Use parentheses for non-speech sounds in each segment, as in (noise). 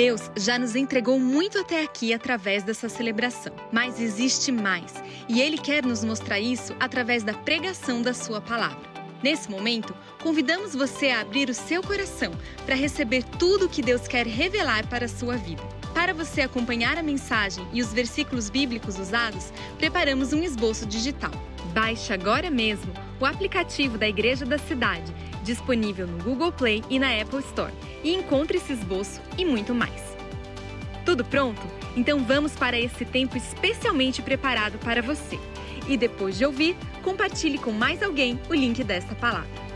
Deus já nos entregou muito até aqui através dessa celebração, mas existe mais, e Ele quer nos mostrar isso através da pregação da Sua palavra. Nesse momento, convidamos você a abrir o seu coração para receber tudo o que Deus quer revelar para a sua vida. Para você acompanhar a mensagem e os versículos bíblicos usados, preparamos um esboço digital. Baixe agora mesmo o aplicativo da Igreja da Cidade, disponível no Google Play e na Apple Store, e encontre esse esboço e muito mais. Tudo pronto? Então vamos para esse tempo especialmente preparado para você. E depois de ouvir, compartilhe com mais alguém o link desta palavra.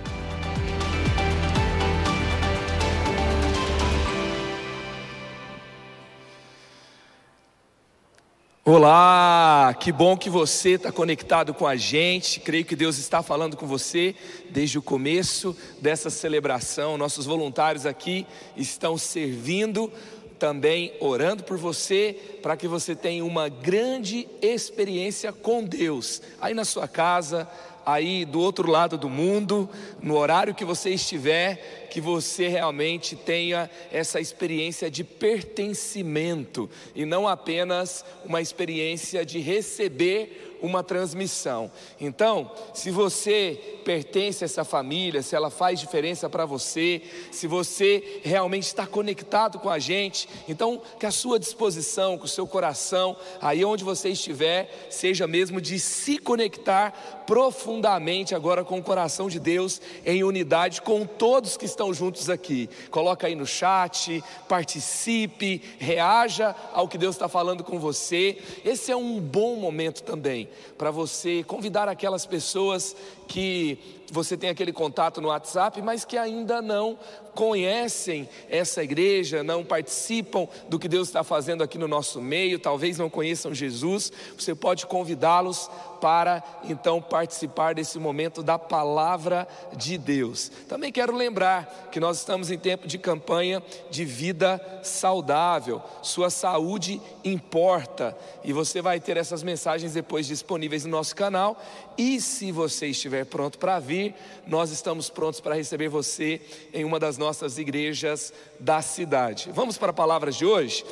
Olá, que bom que você está conectado com a gente. Creio que Deus está falando com você desde o começo dessa celebração. Nossos voluntários aqui estão servindo, também orando por você, para que você tenha uma grande experiência com Deus, aí na sua casa, aí do outro lado do mundo, no horário que você estiver, que você realmente tenha essa experiência de pertencimento e não apenas uma experiência de receber uma transmissão. Então, se você pertence a essa família, se ela faz diferença para você, se você realmente está conectado com a gente, então que a sua disposição, que o seu coração, aí onde você estiver, seja mesmo de se conectar profundamente agora com o coração de Deus em unidade com todos que estão juntos aqui. Coloca aí no chat, participe, reaja ao que Deus está falando com você. Esse é um bom momento também para você convidar aquelas pessoas que você tem aquele contato no WhatsApp, mas que ainda não conhecem essa igreja, não participam do que Deus está fazendo aqui no nosso meio, talvez não conheçam Jesus, você pode convidá-los para então participar desse momento da palavra de Deus. Também quero lembrar que nós estamos em tempo de campanha de vida saudável, sua saúde importa, e você vai ter essas mensagens depois disponíveis no nosso canal. E se você estiver pronto para vir, nós estamos prontos para receber você em uma das nossas igrejas da cidade. Vamos para a palavra de hoje?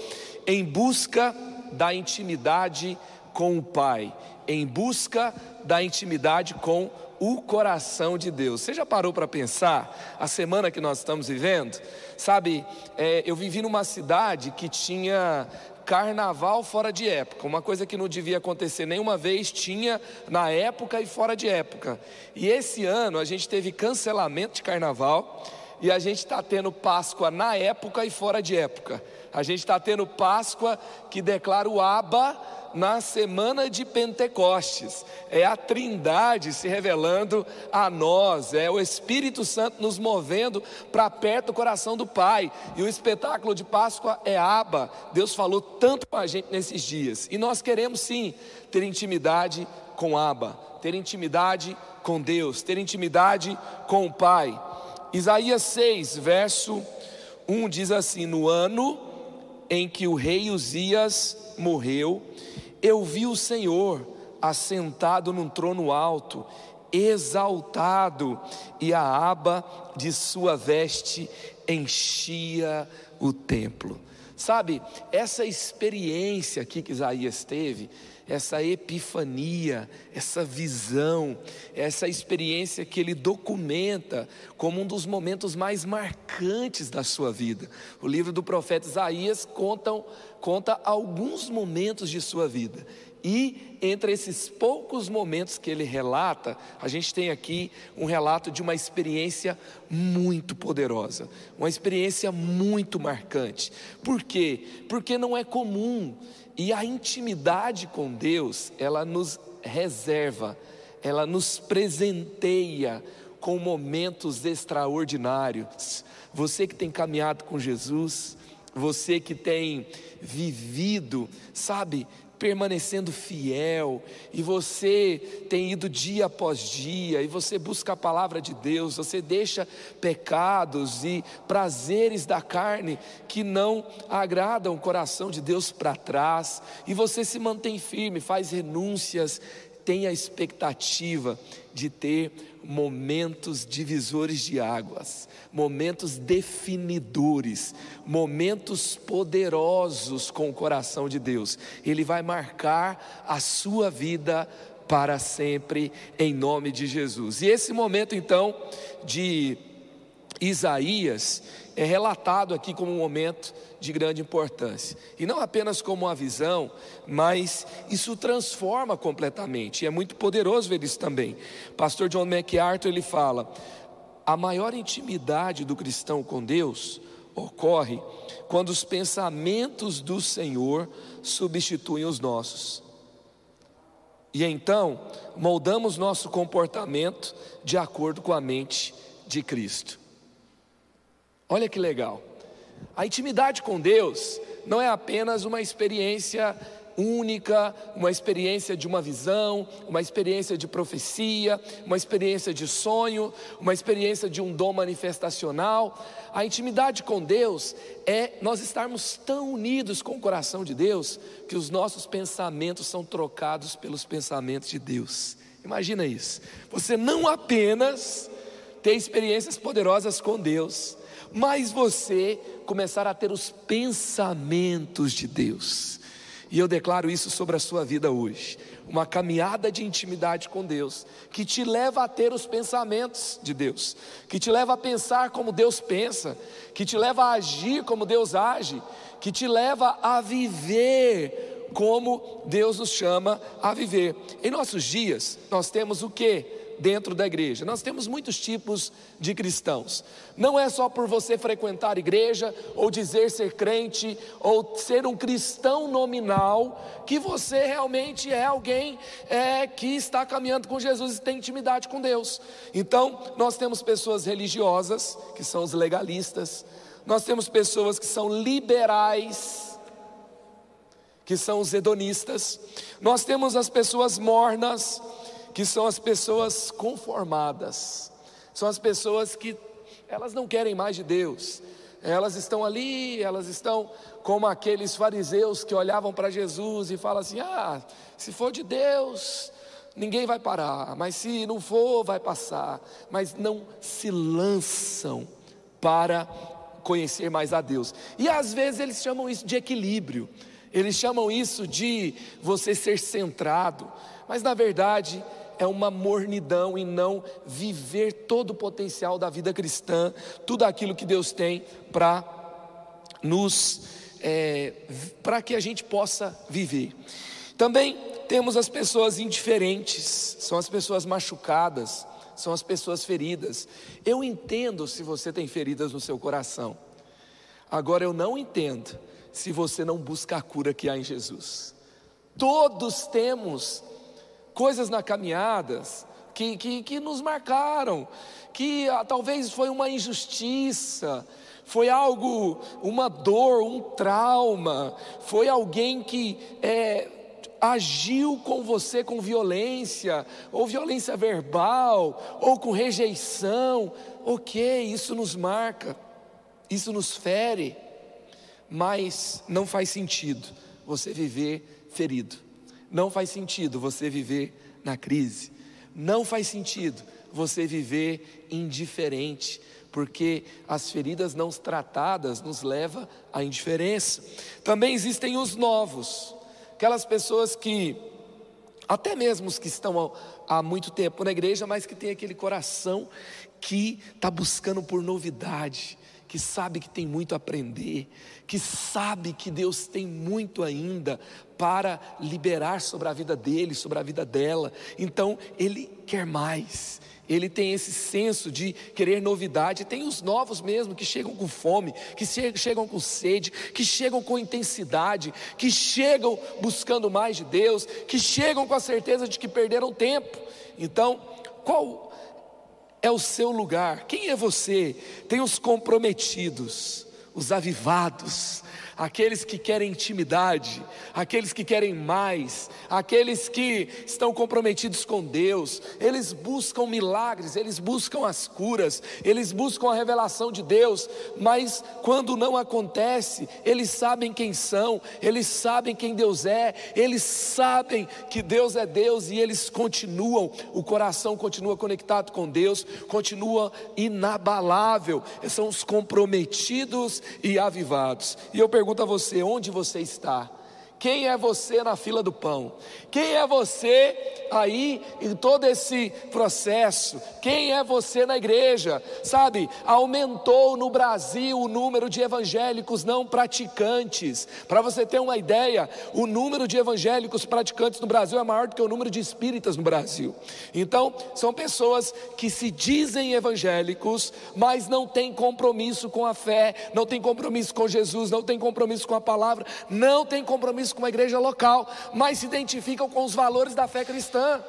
Em busca da intimidade com o Pai, em busca da intimidade com o coração de Deus. Você já parou para pensar a semana que nós estamos vivendo? Sabe, é, eu vivi numa cidade que tinha carnaval fora de época, uma coisa que não devia acontecer nenhuma vez, tinha na época e fora de época. E esse ano a gente teve cancelamento de carnaval e a gente está tendo Páscoa na época e fora de época. A gente está tendo Páscoa que declara o Aba na semana de Pentecostes. É a Trindade se revelando a nós, é o Espírito Santo nos movendo para perto do coração do Pai. E o espetáculo de Páscoa é Aba. Deus falou tanto com a gente nesses dias. E nós queremos sim ter intimidade com Aba, ter intimidade com Deus, ter intimidade com o Pai. Isaías 6, verso 1 diz assim: No ano em que o rei Uzias morreu, eu vi o Senhor assentado num trono alto, exaltado, e a aba de sua veste enchia o templo. Sabe, essa experiência aqui que Isaías teve, essa epifania, essa visão, essa experiência que ele documenta como um dos momentos mais marcantes da sua vida. O livro do profeta Isaías conta, conta alguns momentos de sua vida. E entre esses poucos momentos que ele relata, a gente tem aqui um relato de uma experiência muito poderosa, uma experiência muito marcante. Por quê? Porque não é comum e a intimidade com Deus, ela nos reserva, ela nos presenteia com momentos extraordinários. Você que tem caminhado com Jesus, você que tem vivido, sabe, permanecendo fiel, e você tem ido dia após dia, e você busca a palavra de Deus, você deixa pecados e prazeres da carne que não agradam o coração de Deus para trás, e você se mantém firme, faz renúncias, tenha a expectativa de ter momentos divisores de águas, momentos definidores, momentos poderosos com o coração de Deus. Ele vai marcar a sua vida para sempre, em nome de Jesus. E esse momento então de Isaías é relatado aqui como um momento de grande importância. E não apenas como uma visão, mas isso transforma completamente. E é muito poderoso ver isso também. Pastor John MacArthur ele fala: a maior intimidade do cristão com Deus ocorre quando os pensamentos do Senhor substituem os nossos. E então, moldamos nosso comportamento de acordo com a mente de Cristo. Olha que legal. A intimidade com Deus não é apenas uma experiência única, uma experiência de uma visão, uma experiência de profecia, uma experiência de sonho, uma experiência de um dom manifestacional. A intimidade com Deus é nós estarmos tão unidos com o coração de Deus que os nossos pensamentos são trocados pelos pensamentos de Deus. Imagina isso. Você não apenas ter experiências poderosas com Deus, mas você começar a ter os pensamentos de Deus. E eu declaro isso sobre a sua vida hoje. Uma caminhada de intimidade com Deus, que te leva a ter os pensamentos de Deus, que te leva a pensar como Deus pensa, que te leva a agir como Deus age, que te leva a viver como Deus nos chama a viver. Em nossos dias, nós temos o que? Dentro da igreja. Nós temos muitos tipos de cristãos. Não é só por você frequentar igreja, ou dizer ser crente, ou ser um cristão nominal, que você realmente é alguém é, que está caminhando com Jesus e tem intimidade com Deus. Então, nós temos pessoas religiosas, que são os legalistas, nós temos pessoas que são liberais, que são os hedonistas, nós temos as pessoas mornas, que são as pessoas conformadas, são as pessoas que elas não querem mais de Deus, elas estão ali, elas estão como aqueles fariseus que olhavam para Jesus e falam assim: ah, se for de Deus, ninguém vai parar, mas se não for, vai passar, mas não se lançam para conhecer mais a Deus, e às vezes eles chamam isso de equilíbrio, eles chamam isso de você ser centrado, mas na verdade, é uma mornidão e não viver todo o potencial da vida cristã, tudo aquilo que Deus tem para nos, é, para que a gente possa viver. Também temos as pessoas indiferentes, são as pessoas machucadas, são as pessoas feridas. Eu entendo se você tem feridas no seu coração. Agora eu não entendo se você não busca a cura que há em Jesus. Todos temos coisas na caminhadas que, que, que nos marcaram, que ah, talvez foi uma injustiça, foi algo, uma dor, um trauma, foi alguém que é, agiu com você com violência, ou violência verbal, ou com rejeição, ok, isso nos marca, isso nos fere, mas não faz sentido você viver ferido. Não faz sentido você viver na crise. Não faz sentido você viver indiferente, porque as feridas não tratadas nos leva à indiferença. Também existem os novos, aquelas pessoas que até mesmo os que estão há muito tempo na igreja, mas que tem aquele coração que está buscando por novidade, que sabe que tem muito a aprender, que sabe que Deus tem muito ainda para liberar sobre a vida dele, sobre a vida dela. Então, ele quer mais. Ele tem esse senso de querer novidade. Tem os novos mesmo que chegam com fome, que chegam com sede, que chegam com intensidade, que chegam buscando mais de Deus, que chegam com a certeza de que perderam tempo. Então, qual é o seu lugar. Quem é você? Tem os comprometidos, os avivados, aqueles que querem intimidade, aqueles que querem mais, aqueles que estão comprometidos com Deus, eles buscam milagres, eles buscam as curas, eles buscam a revelação de Deus, mas quando não acontece, eles sabem quem são, eles sabem quem Deus é, eles sabem que Deus é Deus e eles continuam, o coração continua conectado com Deus, continua inabalável, são os comprometidos e avivados. E eu pergunto a você: onde você está? Quem é você na fila do pão? Quem é você aí em todo esse processo? Quem é você na igreja? Sabe, aumentou no Brasil o número de evangélicos não praticantes. Para você ter uma ideia, o número de evangélicos praticantes no Brasil é maior do que o número de espíritas no Brasil. Então, são pessoas que se dizem evangélicos, mas não têm compromisso com a fé, não têm compromisso com Jesus, não têm compromisso com a palavra, não têm compromisso com uma igreja local, mas se identificam com os valores da fé cristã.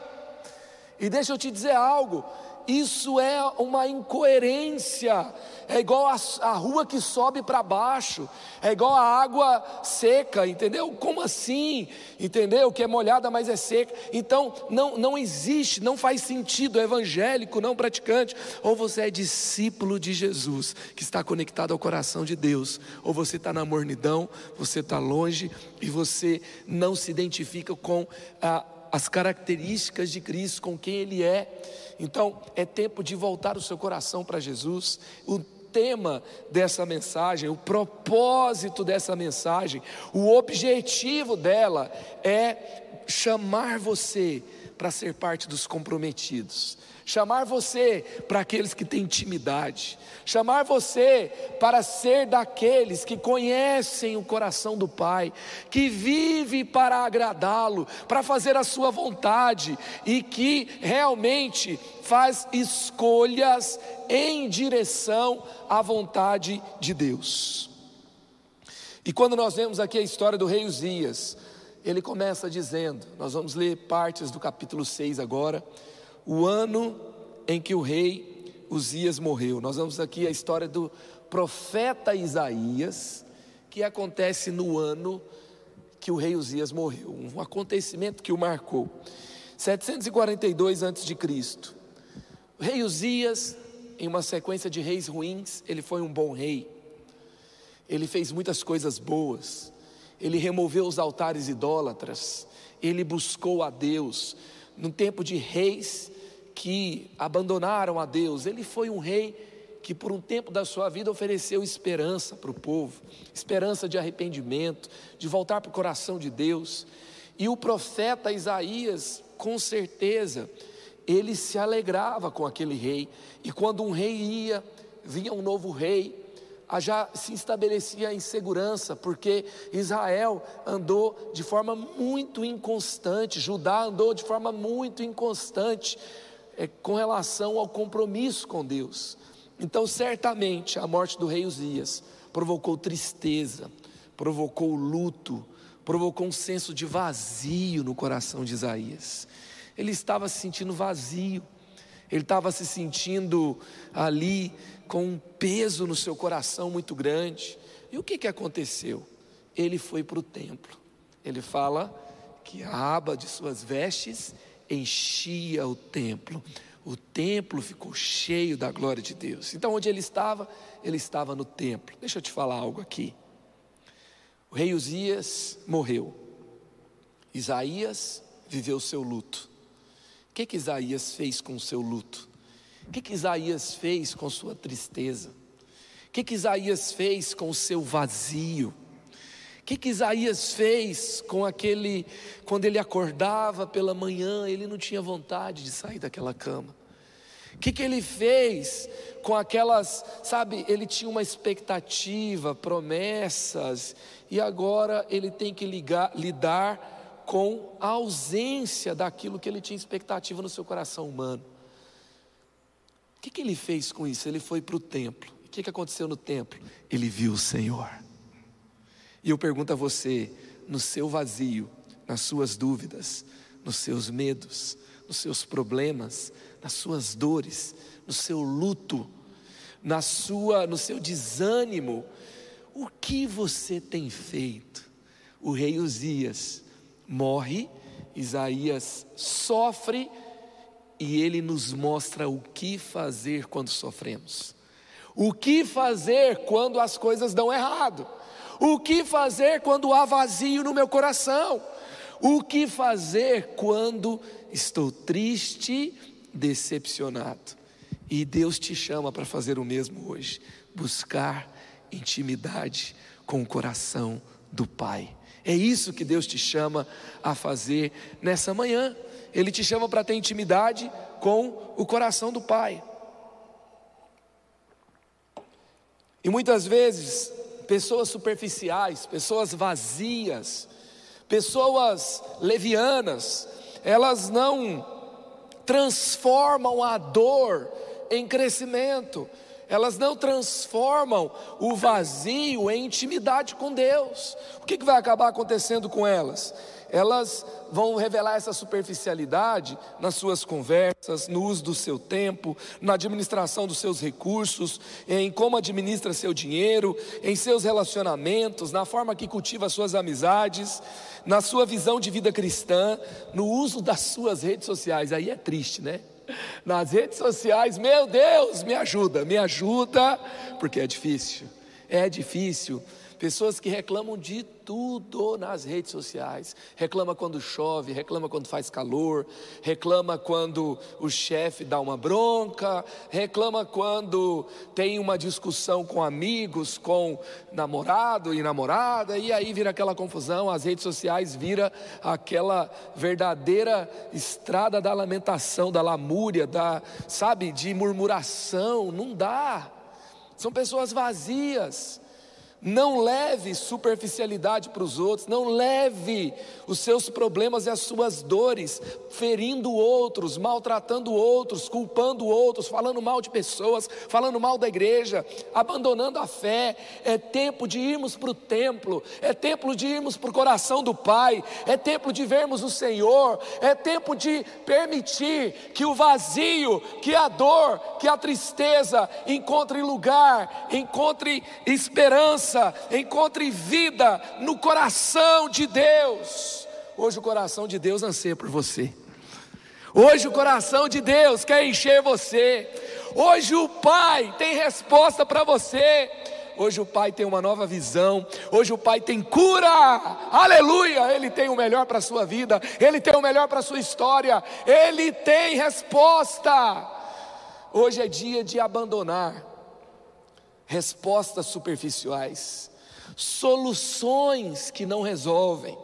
E deixa eu te dizer algo: isso é uma incoerência, é igual a, a rua que sobe para baixo, é igual a água seca, entendeu? Como assim? Entendeu? Que é molhada, mas é seca. Então, não, não existe, não faz sentido evangélico, não praticante. Ou você é discípulo de Jesus, que está conectado ao coração de Deus, ou você está na mornidão, você está longe e você não se identifica com a as características de Cristo, com quem Ele é. Então, é tempo de voltar o seu coração para Jesus. O tema dessa mensagem, o propósito dessa mensagem, o objetivo dela é chamar você para ser parte dos comprometidos chamar você para aqueles que têm intimidade, chamar você para ser daqueles que conhecem o coração do Pai, que vive para agradá-lo, para fazer a sua vontade e que realmente faz escolhas em direção à vontade de Deus. E quando nós vemos aqui a história do rei Uzias, ele começa dizendo, nós vamos ler partes do capítulo 6 agora o ano em que o rei Uzias morreu. Nós vamos aqui a história do profeta Isaías, que acontece no ano que o rei Uzias morreu, um acontecimento que o marcou. 742 a.C. O rei Uzias, em uma sequência de reis ruins, ele foi um bom rei. Ele fez muitas coisas boas. Ele removeu os altares idólatras. Ele buscou a Deus. No tempo de reis que abandonaram a Deus. Ele foi um rei que, por um tempo da sua vida, ofereceu esperança para o povo esperança de arrependimento, de voltar para o coração de Deus. E o profeta Isaías, com certeza, ele se alegrava com aquele rei. E quando um rei ia, vinha um novo rei, já se estabelecia a insegurança, porque Israel andou de forma muito inconstante, Judá andou de forma muito inconstante, é, com relação ao compromisso com Deus. Então, certamente, a morte do rei Uzias provocou tristeza, provocou luto, provocou um senso de vazio no coração de Isaías. Ele estava se sentindo vazio, ele estava se sentindo ali com um peso no seu coração muito grande. E o que, que aconteceu? Ele foi para o templo. Ele fala que a aba de suas vestes enchia o templo. O templo ficou cheio da glória de Deus. Então, onde ele estava? Ele estava no templo. Deixa eu te falar algo aqui. O rei Uzias morreu. Isaías viveu seu luto. O que, que Isaías fez com o seu luto? O que, que Isaías fez com sua tristeza? O que, que Isaías fez com o seu vazio? O que, que Isaías fez com aquele, quando ele acordava pela manhã, ele não tinha vontade de sair daquela cama? O que, que ele fez com aquelas, sabe, ele tinha uma expectativa, promessas, e agora ele tem que ligar, lidar com a ausência daquilo que ele tinha expectativa no seu coração humano. O que, que ele fez com isso? Ele foi para o templo. O que, que aconteceu no templo? Ele viu o Senhor. E eu pergunto a você, no seu vazio, nas suas dúvidas, nos seus medos, nos seus problemas, nas suas dores, no seu luto, na sua, no seu desânimo, O que você tem feito? O rei Uzias morre, Isaías sofre e ele nos mostra o que fazer quando sofremos. O que fazer quando as coisas dão errado? O que fazer quando há vazio no meu coração? O que fazer quando estou triste, decepcionado? E Deus te chama para fazer o mesmo hoje, buscar intimidade com o coração do Pai. É isso que Deus te chama a fazer nessa manhã. Ele te chama para ter intimidade com o coração do Pai. E muitas vezes, pessoas superficiais, pessoas vazias, pessoas levianas, elas não transformam a dor em crescimento, elas não transformam o vazio em intimidade com Deus. O que, vai acabar acontecendo com elas? Elas vão revelar essa superficialidade nas suas conversas, no uso do seu tempo, na administração dos seus recursos, em como administra seu dinheiro, em seus relacionamentos, na forma que cultiva suas amizades, na sua visão de vida cristã, no uso das suas redes sociais. Aí é triste, né? nas redes sociais, meu Deus, me ajuda, me ajuda, porque é difícil, é difícil. Pessoas que reclamam de tudo nas redes sociais. Reclama quando chove, reclama quando faz calor, reclama quando o chefe dá uma bronca, reclama quando tem uma discussão com amigos, com namorado e namorada, e aí vira aquela confusão, as redes sociais vira aquela verdadeira estrada da lamentação, da lamúria, da, sabe, de murmuração, não dá. São pessoas vazias não leve superficialidade para os outros, não leve os seus problemas e as suas dores ferindo outros, maltratando outros, culpando outros, falando mal de pessoas, falando mal da igreja, abandonando a fé. É tempo de irmos para o templo, é tempo de irmos para o coração do Pai, é tempo de vermos o Senhor, é tempo de permitir que o vazio, que a dor, que a tristeza encontre lugar, encontre esperança encontre vida no coração de Deus. Hoje o coração de Deus anseia por você. Hoje o coração de Deus quer encher você. Hoje o Pai tem resposta para você. Hoje o Pai tem uma nova visão. Hoje o Pai tem cura. Aleluia! Ele tem o melhor para a sua vida. Ele tem o melhor para a sua história. Ele tem resposta. Hoje é dia de abandonar respostas superficiais, soluções que não resolvem.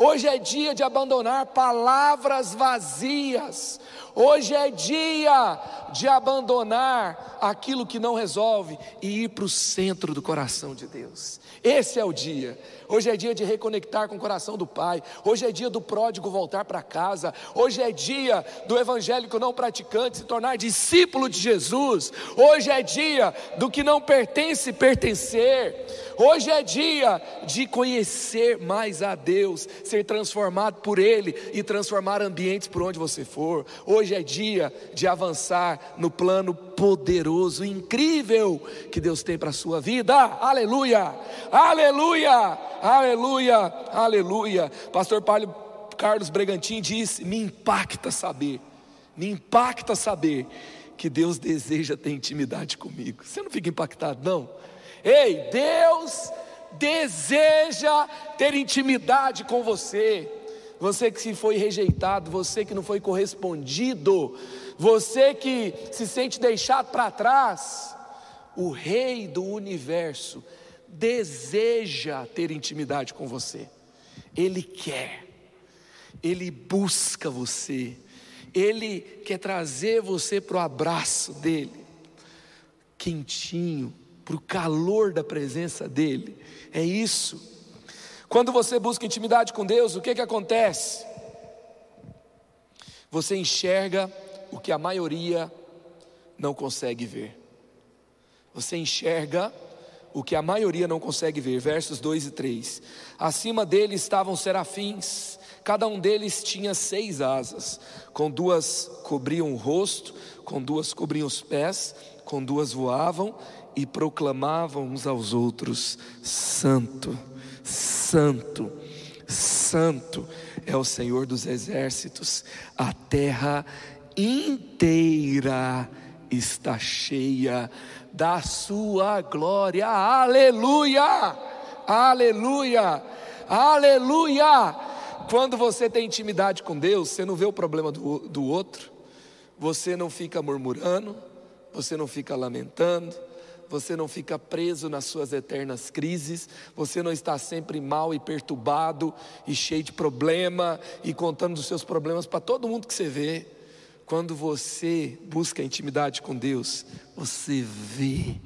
Hoje é dia de abandonar palavras vazias. Hoje é dia de abandonar aquilo que não resolve e ir para o centro do coração de Deus. Esse é o dia. Hoje é dia de reconectar com o coração do Pai. Hoje é dia do pródigo voltar para casa. Hoje é dia do evangélico não praticante se tornar discípulo de Jesus. Hoje é dia do que não pertence pertencer. Hoje é dia de conhecer mais a Deus, ser transformado por Ele e transformar ambientes por onde você for. Hoje é dia de avançar no plano poderoso, incrível que Deus tem para a sua vida. Aleluia! Aleluia! Aleluia, aleluia. Pastor Paulo Carlos Bregantin disse: Me impacta saber, me impacta saber que Deus deseja ter intimidade comigo. Você não fica impactado, não? Ei, Deus deseja ter intimidade com você. Você que se foi rejeitado, você que não foi correspondido, você que se sente deixado para trás, o Rei do universo deseja ter intimidade com você, Ele quer, Ele busca você, Ele quer trazer você para o abraço dEle, quentinho, para o calor da presença dEle, é isso. Quando você busca intimidade com Deus, o que, que acontece? Você enxerga o que a maioria não consegue ver. Você enxerga o que a maioria não consegue ver, versos 2 e 3. Acima dele estavam serafins, cada um deles tinha seis asas, com duas cobriam o rosto, com duas cobriam os pés, com duas voavam e proclamavam uns aos outros: Santo, Santo, Santo é o Senhor dos exércitos, a terra inteira está cheia da sua glória. Aleluia! Aleluia! Aleluia! Quando você tem intimidade com Deus, você não vê o problema do, do outro, você não fica murmurando, você não fica lamentando, você não fica preso nas suas eternas crises, você não está sempre mal e perturbado e cheio de problema e contando dos seus problemas para todo mundo que você vê. Quando você busca intimidade com Deus, você vê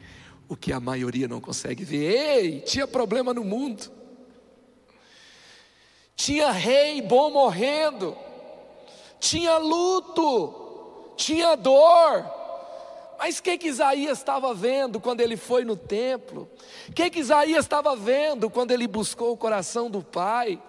o que a maioria não consegue ver. Ei, tinha problema no mundo. Tinha rei bom morrendo. Tinha luto. Tinha dor. Mas o que, que Isaías estava vendo quando ele foi no templo? O que, que Isaías estava vendo quando ele buscou o coração do Pai?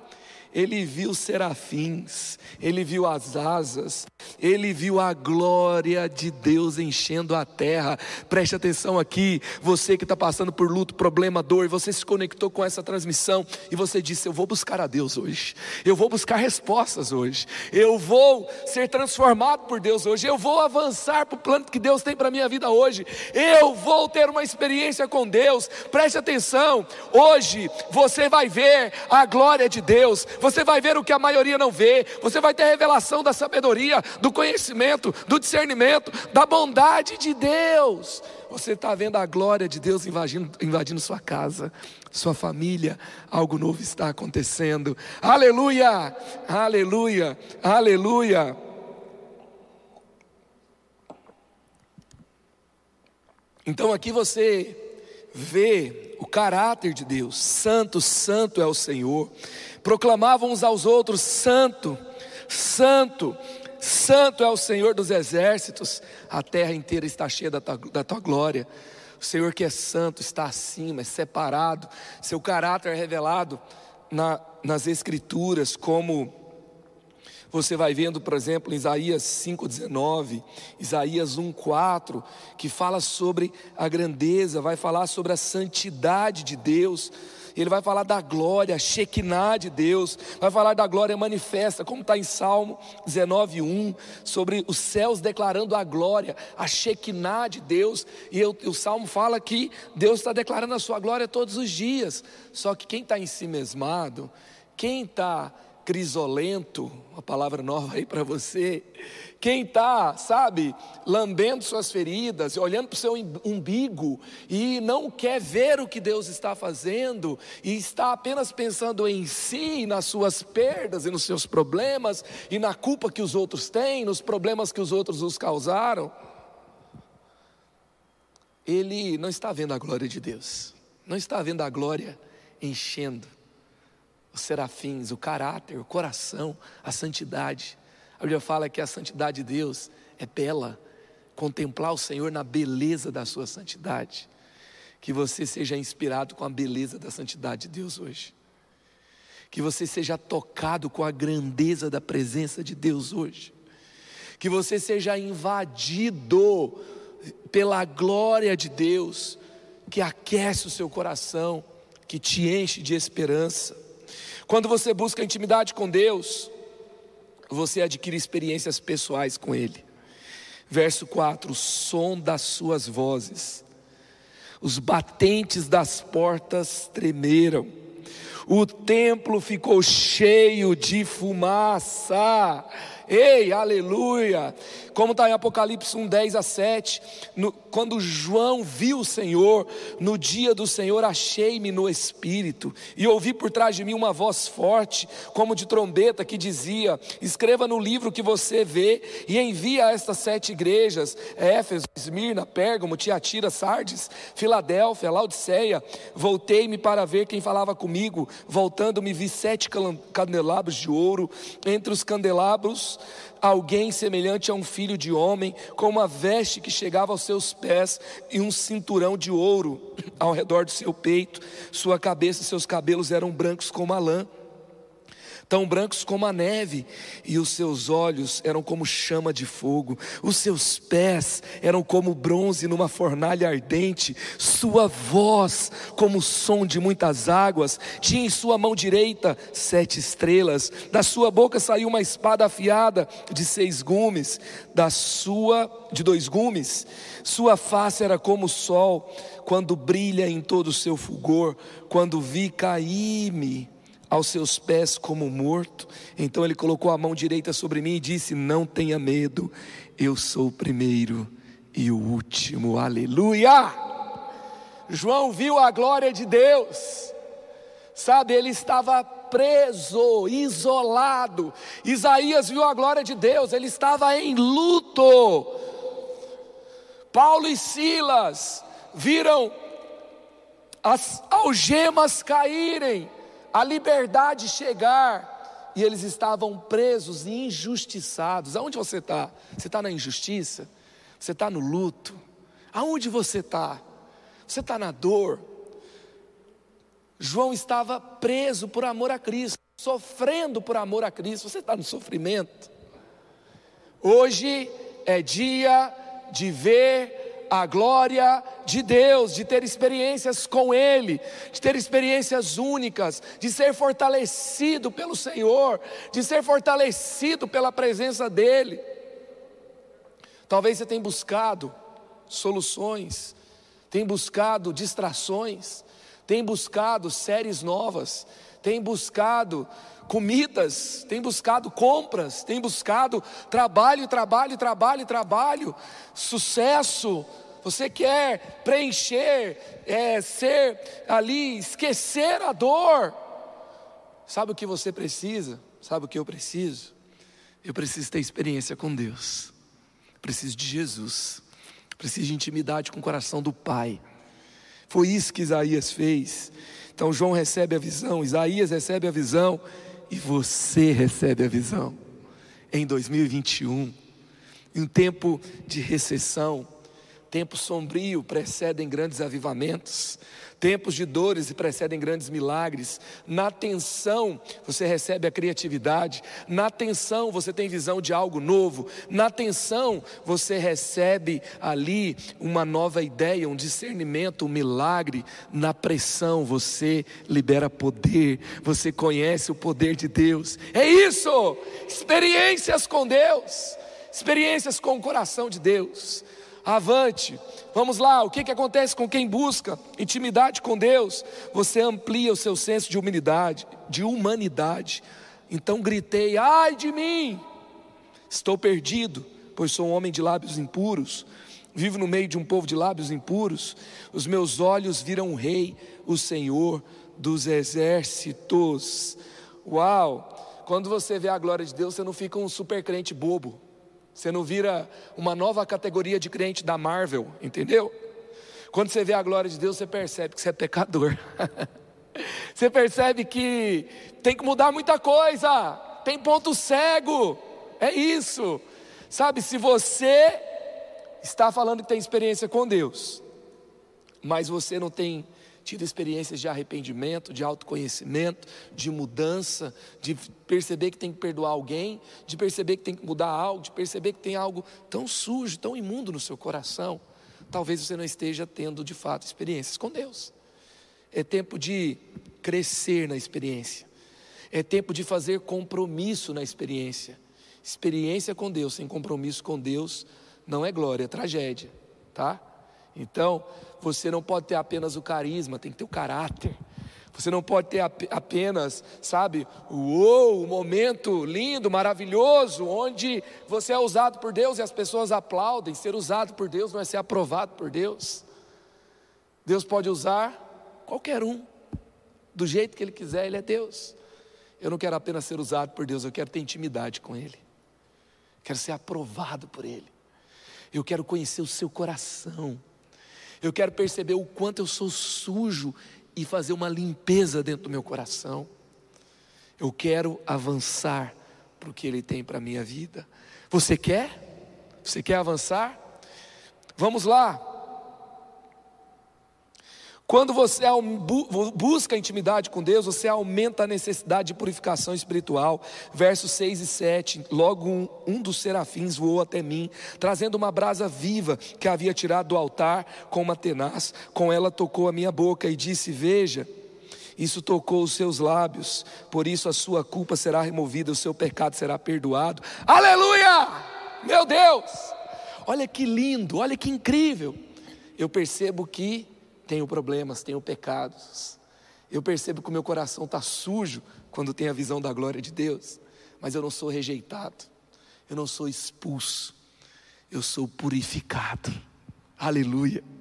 ele viu serafins, ele viu as asas, ele viu a glória de Deus enchendo a terra. Preste atenção aqui, você que está passando por luto, problema, dor, você se conectou com essa transmissão e você disse: Eu vou buscar a Deus hoje, eu vou buscar respostas hoje, eu vou ser transformado por Deus hoje, eu vou avançar para o plano que Deus tem para a minha vida hoje, eu vou ter uma experiência com Deus. Preste atenção, hoje você vai ver a glória de Deus. Você vai ver o que a maioria não vê, você vai ter revelação da sabedoria, do conhecimento, do discernimento, da bondade de Deus. Você está vendo a glória de Deus invadindo, invadindo sua casa, sua família, algo novo está acontecendo. Aleluia, aleluia, aleluia. Então aqui você vê o caráter de Deus. Santo, santo é o Senhor proclamavam uns aos outros: Santo, Santo, Santo é o Senhor dos exércitos, a terra inteira está cheia da tua, da tua glória. O Senhor que é santo está acima, é separado, seu caráter é revelado na, nas Escrituras, como você vai vendo, por exemplo, em Isaías 5,19, Isaías 1,4, que fala sobre a grandeza, vai falar sobre a santidade de Deus ele vai falar da glória, Shekinah de Deus, vai falar da glória manifesta, como está em Salmo 19, 1, sobre os céus declarando a glória, a Shekinah de Deus, e eu, o Salmo fala que Deus está declarando a sua glória todos os dias, só que quem está em si mesmado, quem está crisolento, uma palavra nova aí para você, quem está, sabe, lambendo suas feridas, olhando para o seu umbigo e não quer ver o que Deus está fazendo e está apenas pensando em si, nas suas perdas e nos seus problemas e na culpa que os outros têm, nos problemas que os outros os causaram, ele não está vendo a glória de Deus, não está vendo a glória enchendo os serafins, o caráter, o coração, a santidade. A Bíblia fala que a santidade de Deus é bela, contemplar o Senhor na beleza da sua santidade. Que você seja inspirado com a beleza da santidade de Deus hoje. Que você seja tocado com a grandeza da presença de Deus hoje. Que você seja invadido pela glória de Deus, que aquece o seu coração, que te enche de esperança. Quando você busca intimidade com Deus, você adquire experiências pessoais com Ele. Verso 4: o som das suas vozes, os batentes das portas tremeram, o templo ficou cheio de fumaça. Ei, aleluia! Como está em Apocalipse 1, 10 a 7, no, quando João viu o Senhor, no dia do Senhor achei-me no Espírito, e ouvi por trás de mim uma voz forte, como de trombeta, que dizia: Escreva no livro que você vê, e envia a estas sete igrejas: Éfeso, Esmirna, Pérgamo, Tiatira, Sardes, Filadélfia, Laodiceia. Voltei-me para ver quem falava comigo, voltando-me vi sete candelabros de ouro, entre os candelabros alguém semelhante a um filho de homem, com uma veste que chegava aos seus pés e um cinturão de ouro ao redor do seu peito. Sua cabeça e seus cabelos eram brancos como a lã tão brancos como a neve, e os seus olhos eram como chama de fogo, os seus pés eram como bronze numa fornalha ardente, sua voz como o som de muitas águas, tinha em sua mão direita sete estrelas, da sua boca saiu uma espada afiada de seis gumes, da sua de dois gumes, sua face era como o sol, quando brilha em todo o seu fulgor, quando vi cair-me aos seus pés como morto. Então ele colocou a mão direita sobre mim e disse: Não tenha medo, eu sou o primeiro e o último. Aleluia! João viu a glória de Deus, sabe, ele estava preso, isolado. Isaías viu a glória de Deus, ele estava em luto. Paulo e Silas viram as algemas caírem a liberdade chegar e eles estavam presos e injustiçados. Aonde você está? Você está na injustiça? Você está no luto? Aonde você está? Você está na dor? João estava preso por amor a Cristo, sofrendo por amor a Cristo. Você está no sofrimento? Hoje é dia de ver a glória de Deus, de ter experiências com Ele, de ter experiências únicas, de ser fortalecido pelo Senhor, de ser fortalecido pela presença dEle. Talvez você tenha buscado soluções, tenha buscado distrações, tenha buscado séries novas, tem buscado comidas, tem buscado compras, tem buscado trabalho, trabalho, trabalho, trabalho, sucesso, você quer preencher, é, ser ali, esquecer a dor. Sabe o que você precisa? Sabe o que eu preciso? Eu preciso ter experiência com Deus. Preciso de Jesus. Preciso de intimidade com o coração do Pai. Foi isso que Isaías fez. Então João recebe a visão, Isaías recebe a visão e você recebe a visão. Em 2021, em um tempo de recessão, Tempo sombrio precedem grandes avivamentos. Tempos de dores precedem grandes milagres. Na tensão você recebe a criatividade. Na tensão você tem visão de algo novo. Na tensão você recebe ali uma nova ideia, um discernimento, um milagre. Na pressão você libera poder. Você conhece o poder de Deus. É isso! Experiências com Deus. Experiências com o coração de Deus avante. Vamos lá, o que, que acontece com quem busca intimidade com Deus? Você amplia o seu senso de humanidade, de humanidade. Então gritei: ai de mim, estou perdido, pois sou um homem de lábios impuros. Vivo no meio de um povo de lábios impuros. Os meus olhos viram o Rei, o Senhor dos exércitos. Uau! Quando você vê a glória de Deus, você não fica um super crente bobo. Você não vira uma nova categoria de crente da Marvel, entendeu? Quando você vê a glória de Deus, você percebe que você é pecador. (laughs) você percebe que tem que mudar muita coisa, tem ponto cego, é isso. Sabe, se você está falando que tem experiência com Deus, mas você não tem tido experiências de arrependimento, de autoconhecimento, de mudança, de perceber que tem que perdoar alguém, de perceber que tem que mudar algo, de perceber que tem algo tão sujo, tão imundo no seu coração. Talvez você não esteja tendo de fato experiências com Deus. É tempo de crescer na experiência. É tempo de fazer compromisso na experiência. Experiência com Deus sem compromisso com Deus não é glória, é tragédia, tá? Então, você não pode ter apenas o carisma, tem que ter o caráter. Você não pode ter apenas, sabe, o um momento lindo, maravilhoso, onde você é usado por Deus e as pessoas aplaudem. Ser usado por Deus não é ser aprovado por Deus. Deus pode usar qualquer um, do jeito que Ele quiser, Ele é Deus. Eu não quero apenas ser usado por Deus, eu quero ter intimidade com Ele, quero ser aprovado por Ele, eu quero conhecer o seu coração. Eu quero perceber o quanto eu sou sujo e fazer uma limpeza dentro do meu coração. Eu quero avançar para o que Ele tem para a minha vida. Você quer? Você quer avançar? Vamos lá. Quando você busca intimidade com Deus, você aumenta a necessidade de purificação espiritual. Versos 6 e 7. Logo um, um, dos serafins voou até mim, trazendo uma brasa viva que havia tirado do altar com uma tenaz. Com ela tocou a minha boca e disse: Veja. Isso tocou os seus lábios, por isso a sua culpa será removida, o seu pecado será perdoado. Aleluia! Meu Deus! Olha que lindo, olha que incrível. Eu percebo que tenho problemas, tenho pecados. Eu percebo que o meu coração está sujo quando tenho a visão da glória de Deus, mas eu não sou rejeitado, eu não sou expulso, eu sou purificado. Aleluia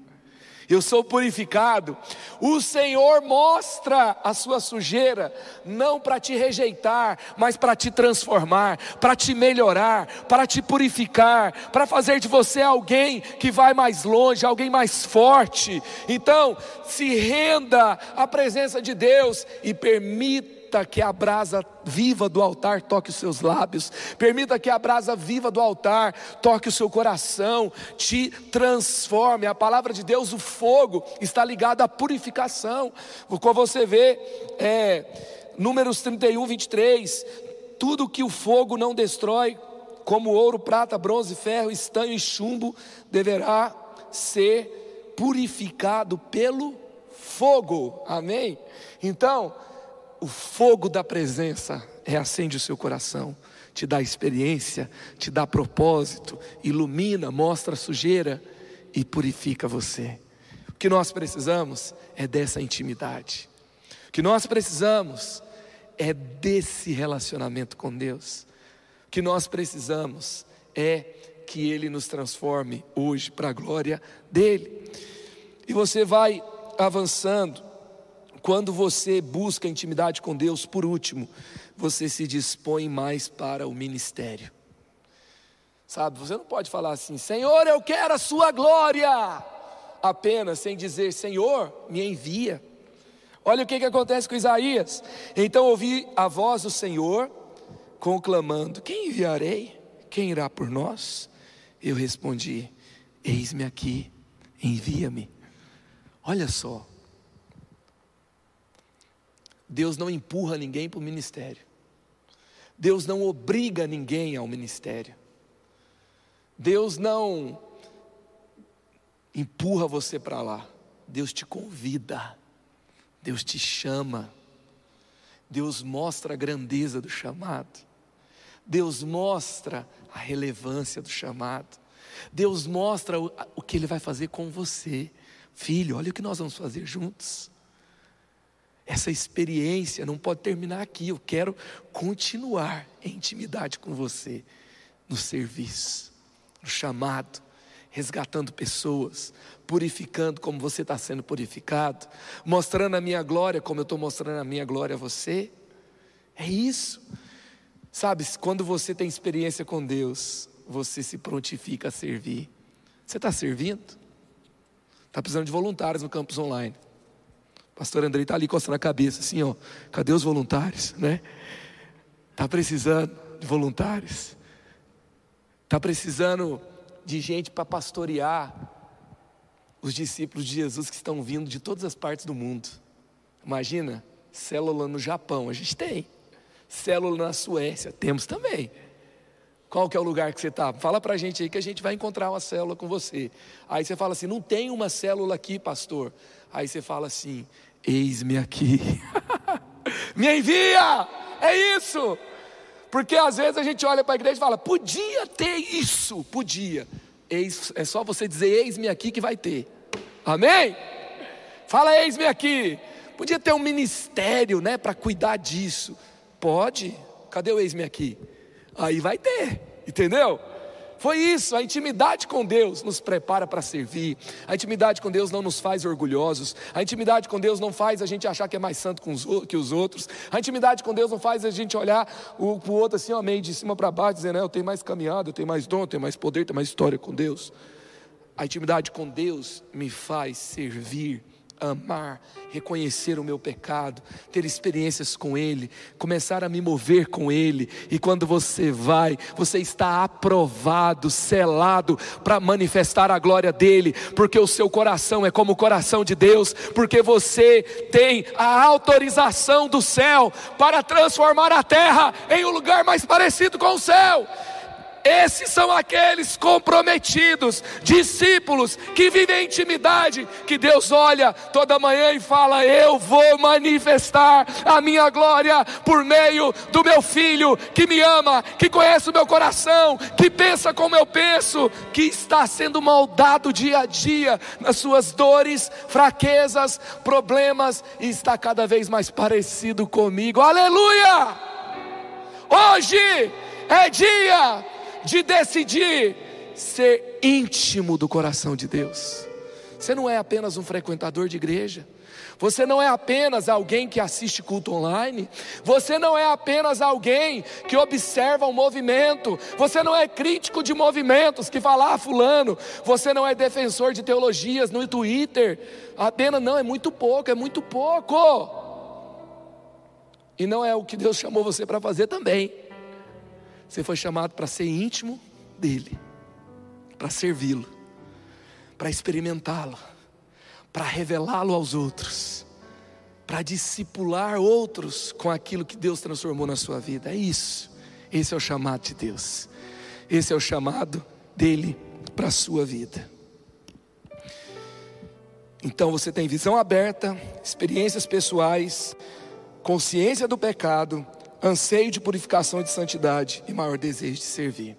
eu sou purificado. O Senhor mostra a sua sujeira, não para te rejeitar, mas para te transformar, para te melhorar, para te purificar, para fazer de você alguém que vai mais longe, alguém mais forte. Então, se renda à presença de Deus e permita Permita que a brasa viva do altar toque os seus lábios. Permita que a brasa viva do altar toque o seu coração, te transforme. A palavra de Deus, o fogo, está ligado à purificação. Como você vê, é, Números 31, 23. Tudo que o fogo não destrói, como ouro, prata, bronze, ferro, estanho e chumbo, deverá ser purificado pelo fogo. Amém? Então, o fogo da presença reacende o seu coração, te dá experiência, te dá propósito, ilumina, mostra a sujeira e purifica você. O que nós precisamos é dessa intimidade. O que nós precisamos é desse relacionamento com Deus. O que nós precisamos é que Ele nos transforme hoje para a glória dEle. E você vai avançando quando você busca intimidade com Deus, por último, você se dispõe mais para o ministério. Sabe, você não pode falar assim, Senhor, eu quero a Sua glória, apenas sem dizer, Senhor, me envia. Olha o que, que acontece com Isaías. Então ouvi a voz do Senhor conclamando: Quem enviarei? Quem irá por nós? Eu respondi: Eis-me aqui, envia-me. Olha só, Deus não empurra ninguém para o ministério. Deus não obriga ninguém ao ministério. Deus não empurra você para lá. Deus te convida. Deus te chama. Deus mostra a grandeza do chamado. Deus mostra a relevância do chamado. Deus mostra o, o que Ele vai fazer com você. Filho, olha o que nós vamos fazer juntos. Essa experiência não pode terminar aqui. Eu quero continuar em intimidade com você, no serviço, no chamado, resgatando pessoas, purificando como você está sendo purificado, mostrando a minha glória como eu estou mostrando a minha glória a você. É isso. Sabe, quando você tem experiência com Deus, você se prontifica a servir. Você está servindo? Está precisando de voluntários no campus online. Pastor Andrei está ali coçando a cabeça, assim, ó. Cadê os voluntários, né? Está precisando de voluntários. Está precisando de gente para pastorear os discípulos de Jesus que estão vindo de todas as partes do mundo. Imagina, célula no Japão, a gente tem. Célula na Suécia, temos também. Qual que é o lugar que você está? Fala para a gente aí que a gente vai encontrar uma célula com você. Aí você fala assim, não tem uma célula aqui, pastor. Aí você fala assim: Eis-me aqui, (laughs) me envia, é isso. Porque às vezes a gente olha para a igreja e fala: podia ter isso, podia. Eis, é só você dizer: Eis-me aqui que vai ter, amém? Fala: Eis-me aqui. Podia ter um ministério, né, para cuidar disso. Pode, cadê o eis-me aqui? Aí vai ter, entendeu? Foi isso, a intimidade com Deus nos prepara para servir. A intimidade com Deus não nos faz orgulhosos. A intimidade com Deus não faz a gente achar que é mais santo que os outros. A intimidade com Deus não faz a gente olhar para o outro assim, ó, meio de cima para baixo, dizendo, eu tenho mais caminhada, eu tenho mais dom, eu tenho mais poder, eu tenho mais história com Deus. A intimidade com Deus me faz servir amar, reconhecer o meu pecado, ter experiências com Ele, começar a me mover com Ele, e quando você vai, você está aprovado, selado para manifestar a glória dEle, porque o seu coração é como o coração de Deus, porque você tem a autorização do céu para transformar a terra em um lugar mais parecido com o céu. Esses são aqueles comprometidos, discípulos que vivem em intimidade, que Deus olha toda manhã e fala: Eu vou manifestar a minha glória por meio do meu filho que me ama, que conhece o meu coração, que pensa como eu penso, que está sendo moldado dia a dia nas suas dores, fraquezas, problemas e está cada vez mais parecido comigo. Aleluia! Hoje é dia de decidir ser íntimo do coração de Deus. Você não é apenas um frequentador de igreja. Você não é apenas alguém que assiste culto online, você não é apenas alguém que observa um movimento, você não é crítico de movimentos que fala, ah, fulano, você não é defensor de teologias no Twitter, apenas não, é muito pouco, é muito pouco. E não é o que Deus chamou você para fazer também. Você foi chamado para ser íntimo dele, para servi-lo, para experimentá-lo, para revelá-lo aos outros, para discipular outros com aquilo que Deus transformou na sua vida. É isso. Esse é o chamado de Deus. Esse é o chamado dele para a sua vida. Então você tem visão aberta, experiências pessoais, consciência do pecado anseio de purificação e de santidade e maior desejo de servir.